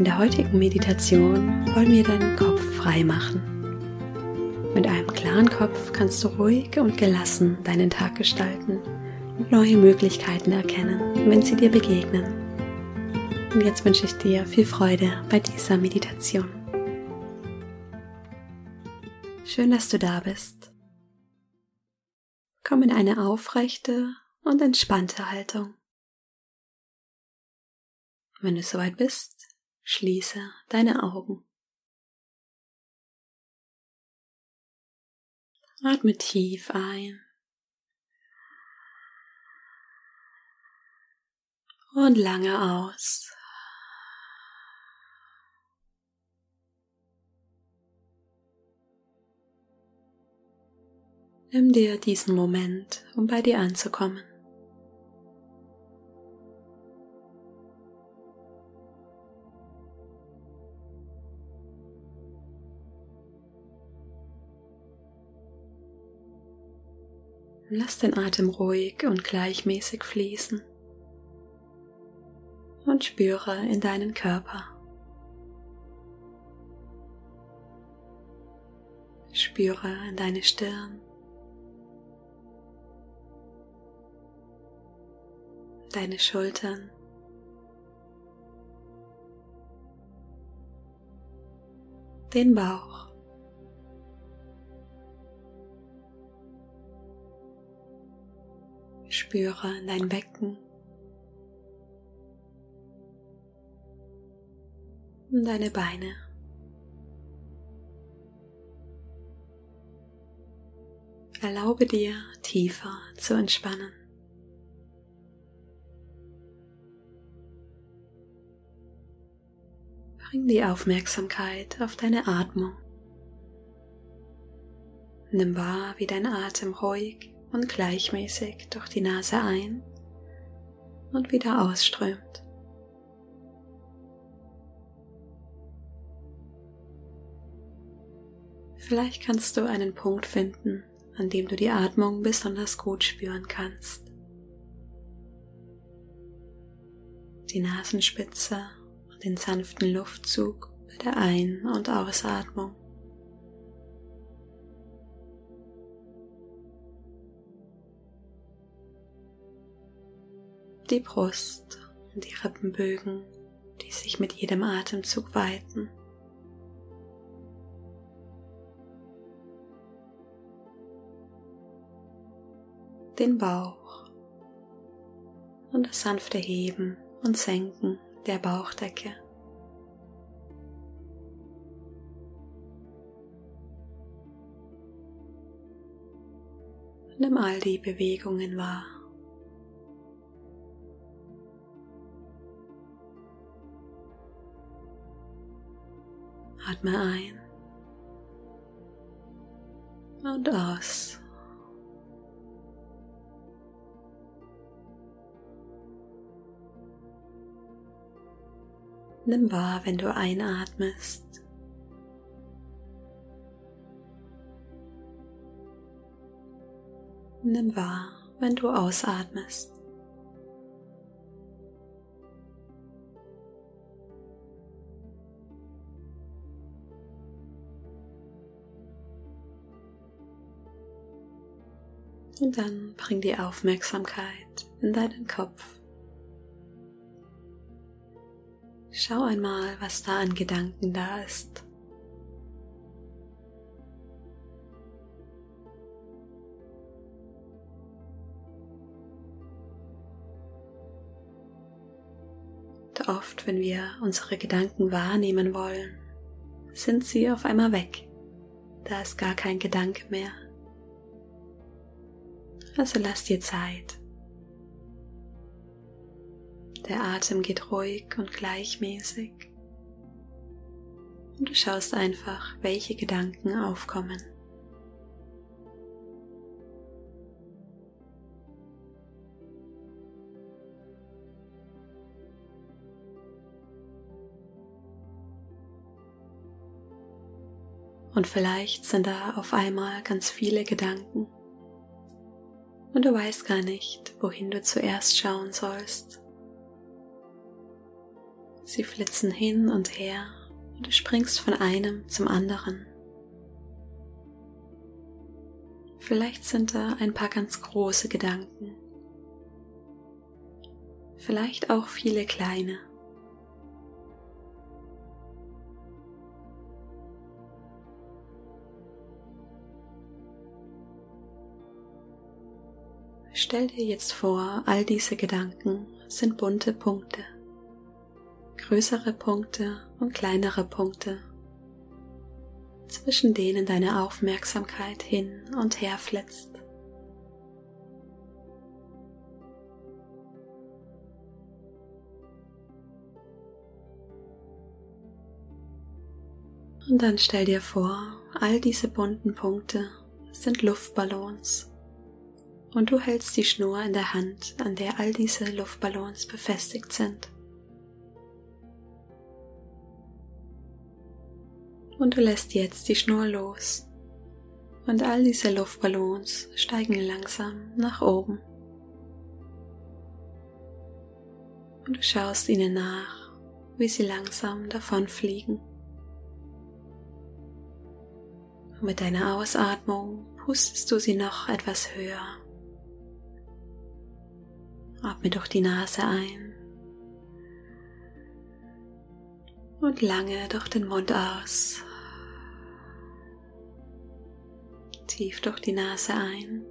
In der heutigen Meditation wollen wir deinen Kopf frei machen. Mit einem klaren Kopf kannst du ruhig und gelassen deinen Tag gestalten und neue Möglichkeiten erkennen, wenn sie dir begegnen. Und jetzt wünsche ich dir viel Freude bei dieser Meditation. Schön, dass du da bist. Komm in eine aufrechte und entspannte Haltung. Wenn du soweit bist, Schließe deine Augen. Atme tief ein und lange aus. Nimm dir diesen Moment, um bei dir anzukommen. Lass den Atem ruhig und gleichmäßig fließen und spüre in deinen Körper. Spüre in deine Stirn, deine Schultern, den Bauch. Spüre in dein Becken. Und deine Beine. Erlaube dir tiefer zu entspannen. Bring die Aufmerksamkeit auf deine Atmung. Nimm wahr, wie dein Atem ruhig und gleichmäßig durch die Nase ein und wieder ausströmt. Vielleicht kannst du einen Punkt finden, an dem du die Atmung besonders gut spüren kannst. Die Nasenspitze und den sanften Luftzug bei der Ein- und Ausatmung. Die Brust und die Rippenbögen, die sich mit jedem Atemzug weiten. Den Bauch und das sanfte Heben und Senken der Bauchdecke. Nimm all die Bewegungen wahr. Atme ein und aus. Nimm wahr, wenn du einatmest. Nimm wahr, wenn du ausatmest. Und dann bring die Aufmerksamkeit in deinen Kopf. Schau einmal, was da an Gedanken da ist. Oft, wenn wir unsere Gedanken wahrnehmen wollen, sind sie auf einmal weg. Da ist gar kein Gedanke mehr. Also lass dir Zeit. Der Atem geht ruhig und gleichmäßig. Und du schaust einfach, welche Gedanken aufkommen. Und vielleicht sind da auf einmal ganz viele Gedanken. Und du weißt gar nicht, wohin du zuerst schauen sollst. Sie flitzen hin und her und du springst von einem zum anderen. Vielleicht sind da ein paar ganz große Gedanken. Vielleicht auch viele kleine. Stell dir jetzt vor, all diese Gedanken sind bunte Punkte, größere Punkte und kleinere Punkte, zwischen denen deine Aufmerksamkeit hin und her flitzt. Und dann stell dir vor, all diese bunten Punkte sind Luftballons und du hältst die Schnur in der Hand, an der all diese Luftballons befestigt sind. Und du lässt jetzt die Schnur los und all diese Luftballons steigen langsam nach oben. Und du schaust ihnen nach, wie sie langsam davonfliegen. Und mit deiner Ausatmung pustest du sie noch etwas höher Atme durch die Nase ein und lange durch den Mund aus. Tief durch die Nase ein.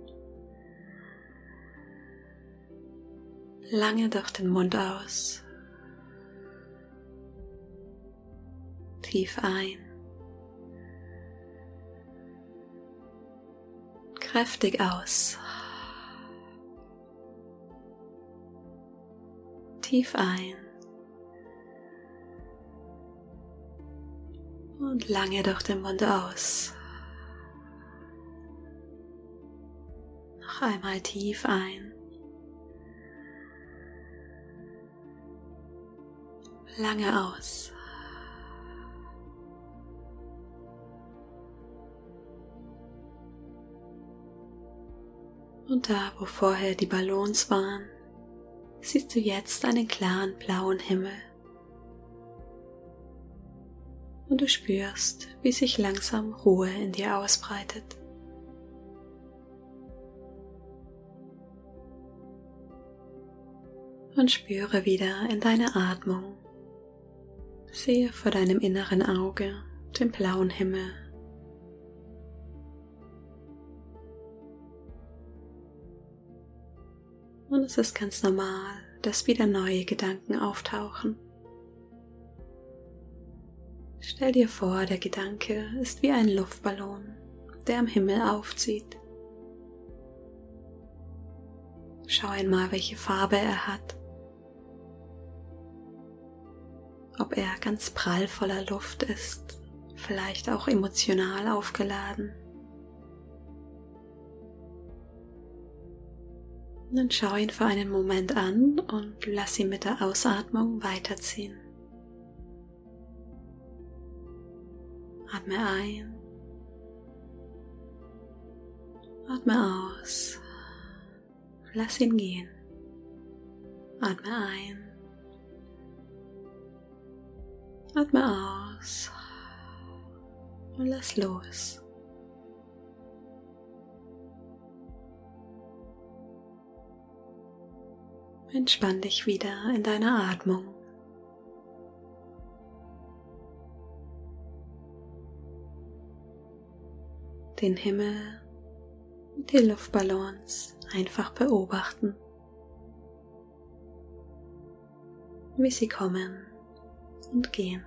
Lange durch den Mund aus. Tief ein. Kräftig aus. Tief ein und lange durch den Mund aus. Noch einmal tief ein. Lange aus. Und da, wo vorher die Ballons waren, siehst du jetzt einen klaren blauen Himmel. Und du spürst, wie sich langsam Ruhe in dir ausbreitet. Und spüre wieder in deine Atmung. Sehe vor deinem inneren Auge den blauen Himmel Und es ist ganz normal, dass wieder neue Gedanken auftauchen. Stell dir vor, der Gedanke ist wie ein Luftballon, der am Himmel aufzieht. Schau einmal, welche Farbe er hat. Ob er ganz prall voller Luft ist, vielleicht auch emotional aufgeladen. Dann schau ihn für einen Moment an und lass ihn mit der Ausatmung weiterziehen. Atme ein. Atme aus. Lass ihn gehen. Atme ein. Atme aus. Und lass los. Entspann dich wieder in deiner Atmung. Den Himmel und die Luftballons einfach beobachten, wie sie kommen und gehen.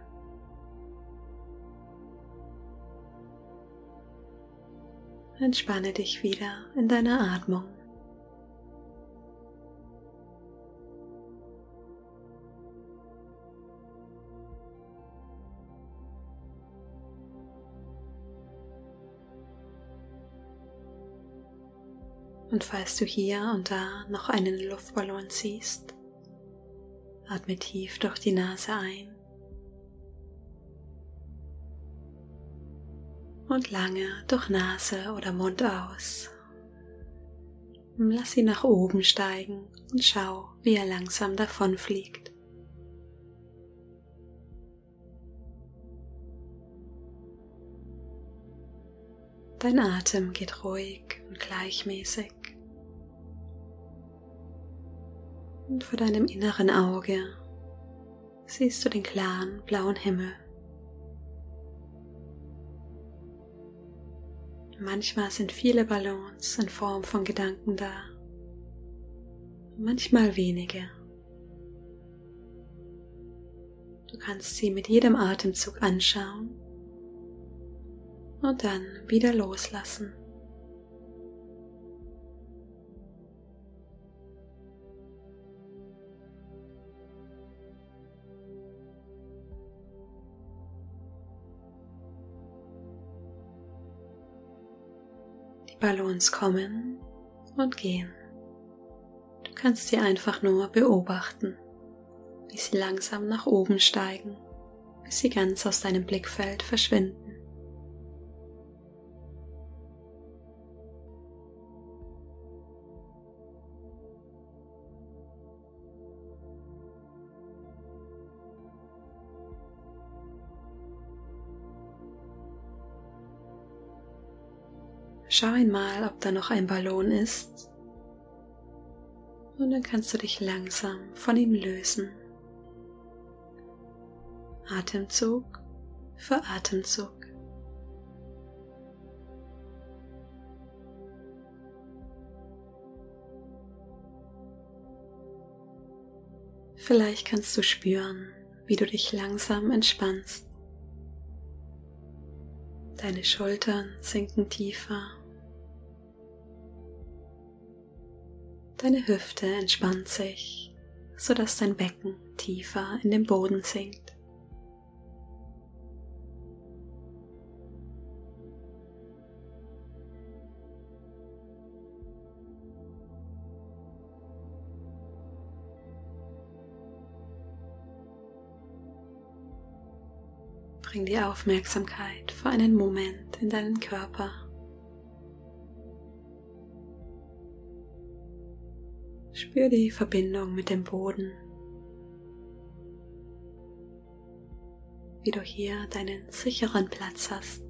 Entspanne dich wieder in deiner Atmung. Und falls du hier und da noch einen Luftballon siehst, atme tief durch die Nase ein und lange durch Nase oder Mund aus. Lass ihn nach oben steigen und schau, wie er langsam davonfliegt. Dein Atem geht ruhig und gleichmäßig. Und vor deinem inneren Auge siehst du den klaren blauen Himmel. Manchmal sind viele Ballons in Form von Gedanken da, manchmal wenige. Du kannst sie mit jedem Atemzug anschauen und dann wieder loslassen. Ballons kommen und gehen. Du kannst sie einfach nur beobachten, wie sie langsam nach oben steigen, bis sie ganz aus deinem Blickfeld verschwinden. Schau einmal, ob da noch ein Ballon ist. Und dann kannst du dich langsam von ihm lösen. Atemzug für Atemzug. Vielleicht kannst du spüren, wie du dich langsam entspannst. Deine Schultern sinken tiefer Deine Hüfte entspannt sich, sodass dein Becken tiefer in den Boden sinkt. Bring die Aufmerksamkeit für einen Moment in deinen Körper. Spür die Verbindung mit dem Boden, wie du hier deinen sicheren Platz hast.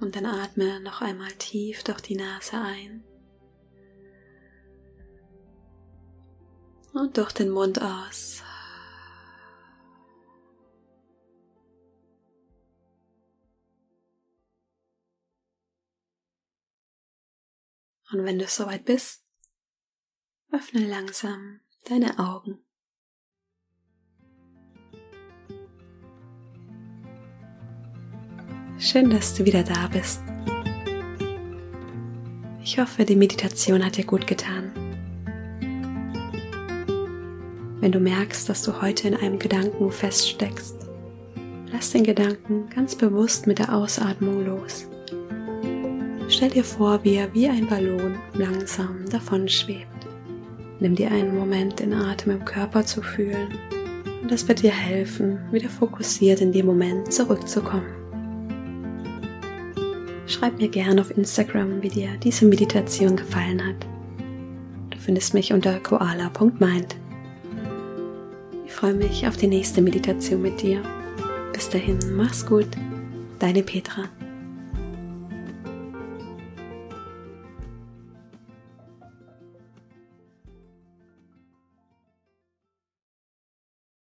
Und dann atme noch einmal tief durch die Nase ein und durch den Mund aus. Und wenn du soweit bist, öffne langsam deine Augen. Schön, dass du wieder da bist. Ich hoffe, die Meditation hat dir gut getan. Wenn du merkst, dass du heute in einem Gedanken feststeckst, lass den Gedanken ganz bewusst mit der Ausatmung los. Stell dir vor, wie er wie ein Ballon langsam davon schwebt. Nimm dir einen Moment, den Atem im Körper zu fühlen und das wird dir helfen, wieder fokussiert in dem Moment zurückzukommen. Schreib mir gerne auf Instagram, wie dir diese Meditation gefallen hat. Du findest mich unter koala.mind. Ich freue mich auf die nächste Meditation mit dir. Bis dahin, mach's gut, deine Petra.